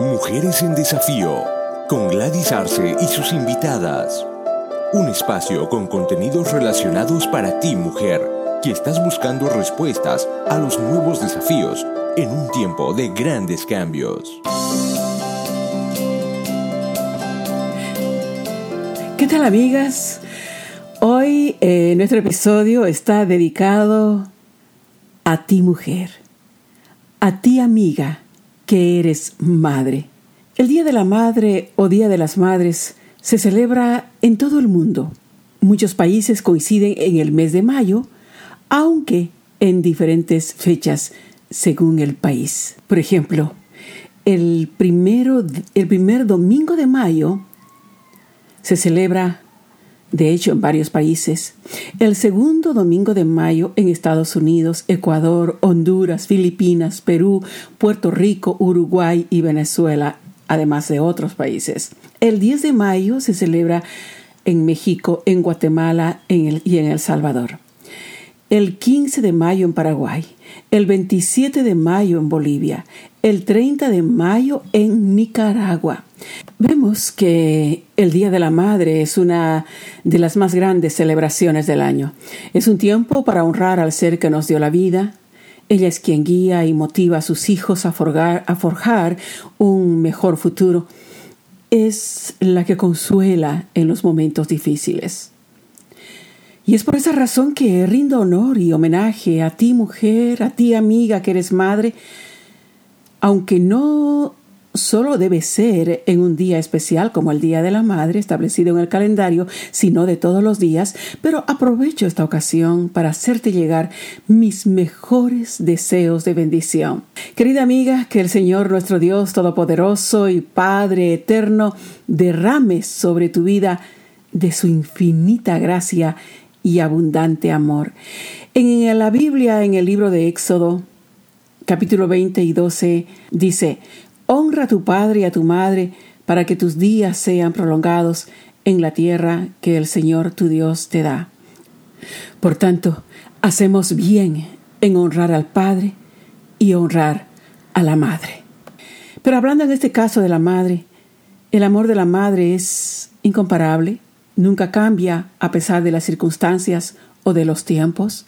Mujeres en Desafío, con Gladys Arce y sus invitadas. Un espacio con contenidos relacionados para ti, mujer, que estás buscando respuestas a los nuevos desafíos en un tiempo de grandes cambios. ¿Qué tal amigas? Hoy eh, nuestro episodio está dedicado a ti mujer, a ti amiga que eres madre. El Día de la Madre o Día de las Madres se celebra en todo el mundo. Muchos países coinciden en el mes de mayo, aunque en diferentes fechas según el país. Por ejemplo, el, primero, el primer domingo de mayo se celebra de hecho en varios países. El segundo domingo de mayo en Estados Unidos, Ecuador, Honduras, Filipinas, Perú, Puerto Rico, Uruguay y Venezuela, además de otros países. El 10 de mayo se celebra en México, en Guatemala y en El Salvador. El 15 de mayo en Paraguay, el 27 de mayo en Bolivia, el 30 de mayo en Nicaragua. Vemos que el Día de la Madre es una de las más grandes celebraciones del año. Es un tiempo para honrar al ser que nos dio la vida. Ella es quien guía y motiva a sus hijos a forjar, a forjar un mejor futuro. Es la que consuela en los momentos difíciles. Y es por esa razón que rindo honor y homenaje a ti mujer, a ti amiga que eres madre, aunque no solo debe ser en un día especial como el Día de la Madre establecido en el calendario, sino de todos los días, pero aprovecho esta ocasión para hacerte llegar mis mejores deseos de bendición. Querida amiga, que el Señor nuestro Dios Todopoderoso y Padre Eterno derrame sobre tu vida de su infinita gracia y abundante amor. En la Biblia, en el libro de Éxodo, capítulo 20 y 12, dice, Honra a tu padre y a tu madre para que tus días sean prolongados en la tierra que el Señor tu Dios te da. Por tanto, hacemos bien en honrar al Padre y honrar a la Madre. Pero hablando en este caso de la Madre, el amor de la Madre es incomparable, nunca cambia a pesar de las circunstancias o de los tiempos.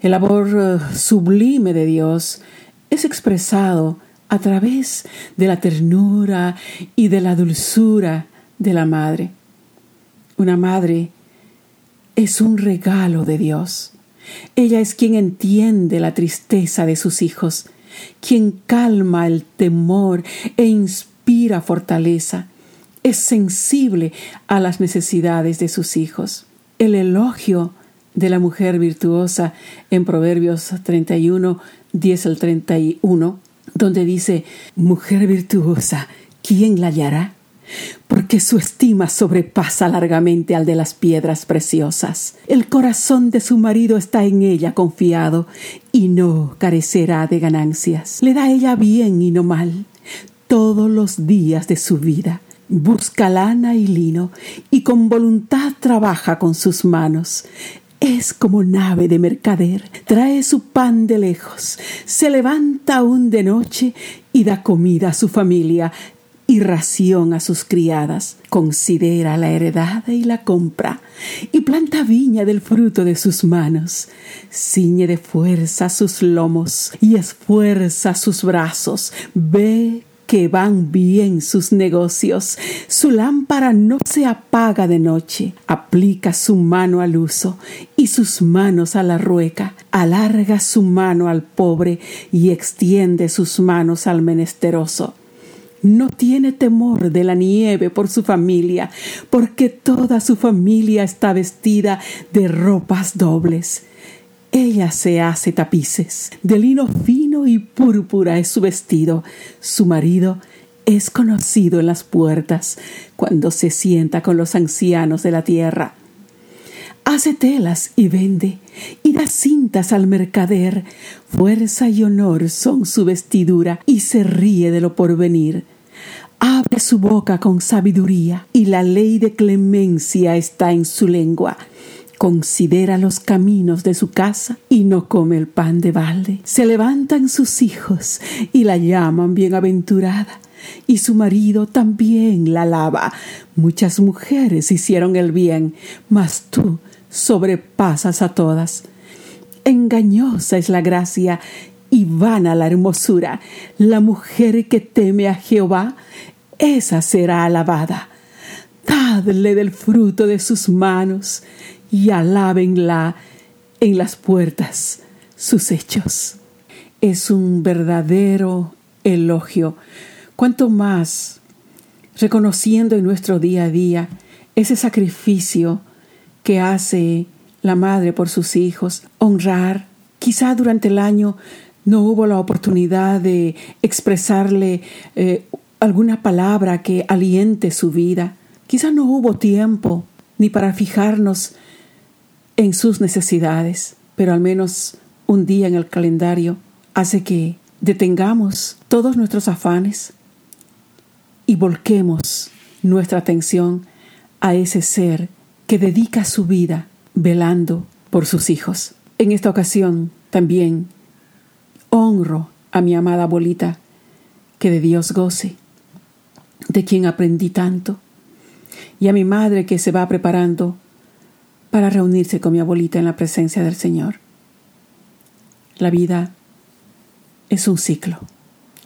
El amor eh, sublime de Dios es expresado a través de la ternura y de la dulzura de la madre. Una madre es un regalo de Dios. Ella es quien entiende la tristeza de sus hijos, quien calma el temor e inspira fortaleza es sensible a las necesidades de sus hijos. El elogio de la mujer virtuosa en Proverbios 31, 10 al 31, donde dice, Mujer virtuosa, ¿quién la hallará? Porque su estima sobrepasa largamente al de las piedras preciosas. El corazón de su marido está en ella confiado y no carecerá de ganancias. Le da ella bien y no mal todos los días de su vida Busca lana y lino y con voluntad trabaja con sus manos. Es como nave de mercader, trae su pan de lejos, se levanta aún de noche y da comida a su familia y ración a sus criadas. Considera la heredad y la compra, y planta viña del fruto de sus manos. Ciñe de fuerza sus lomos y esfuerza sus brazos. Ve que van bien sus negocios. Su lámpara no se apaga de noche. Aplica su mano al uso y sus manos a la rueca. Alarga su mano al pobre y extiende sus manos al menesteroso. No tiene temor de la nieve por su familia, porque toda su familia está vestida de ropas dobles. Ella se hace tapices. De lino fino y púrpura es su vestido. Su marido es conocido en las puertas cuando se sienta con los ancianos de la tierra. Hace telas y vende, y da cintas al mercader. Fuerza y honor son su vestidura, y se ríe de lo porvenir. Abre su boca con sabiduría, y la ley de clemencia está en su lengua considera los caminos de su casa y no come el pan de balde. Se levantan sus hijos y la llaman bienaventurada y su marido también la alaba. Muchas mujeres hicieron el bien, mas tú sobrepasas a todas. Engañosa es la gracia y vana la hermosura. La mujer que teme a Jehová, esa será alabada. Dadle del fruto de sus manos y alábenla en las puertas sus hechos. Es un verdadero elogio. Cuanto más reconociendo en nuestro día a día ese sacrificio que hace la madre por sus hijos, honrar. Quizá durante el año no hubo la oportunidad de expresarle eh, alguna palabra que aliente su vida. Quizá no hubo tiempo ni para fijarnos en sus necesidades, pero al menos un día en el calendario hace que detengamos todos nuestros afanes y volquemos nuestra atención a ese ser que dedica su vida velando por sus hijos. En esta ocasión también honro a mi amada abuelita, que de Dios goce, de quien aprendí tanto, y a mi madre que se va preparando para reunirse con mi abuelita en la presencia del Señor. La vida es un ciclo.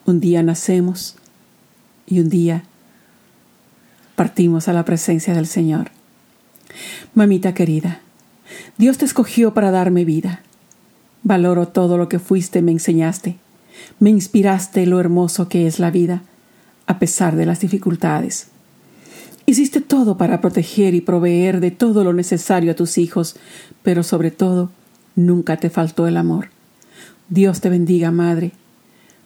Un día nacemos y un día partimos a la presencia del Señor. Mamita querida, Dios te escogió para darme vida. Valoro todo lo que fuiste me enseñaste. Me inspiraste lo hermoso que es la vida, a pesar de las dificultades. Hiciste todo para proteger y proveer de todo lo necesario a tus hijos, pero sobre todo, nunca te faltó el amor. Dios te bendiga, Madre,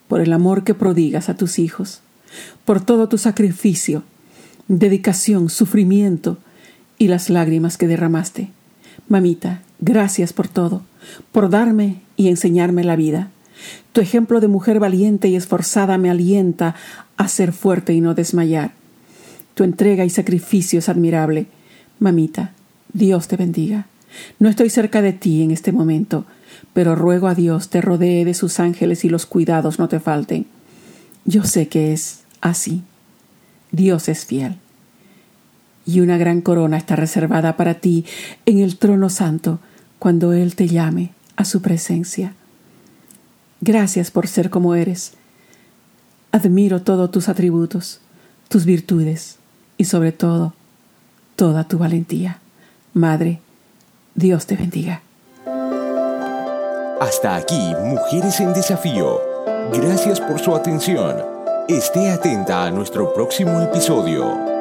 por el amor que prodigas a tus hijos, por todo tu sacrificio, dedicación, sufrimiento y las lágrimas que derramaste. Mamita, gracias por todo, por darme y enseñarme la vida. Tu ejemplo de mujer valiente y esforzada me alienta a ser fuerte y no desmayar. Tu entrega y sacrificio es admirable. Mamita, Dios te bendiga. No estoy cerca de ti en este momento, pero ruego a Dios te rodee de sus ángeles y los cuidados no te falten. Yo sé que es así. Dios es fiel. Y una gran corona está reservada para ti en el trono santo cuando Él te llame a su presencia. Gracias por ser como eres. Admiro todos tus atributos, tus virtudes y sobre todo toda tu valentía. Madre, Dios te bendiga. Hasta aquí, Mujeres en Desafío. Gracias por su atención. Esté atenta a nuestro próximo episodio.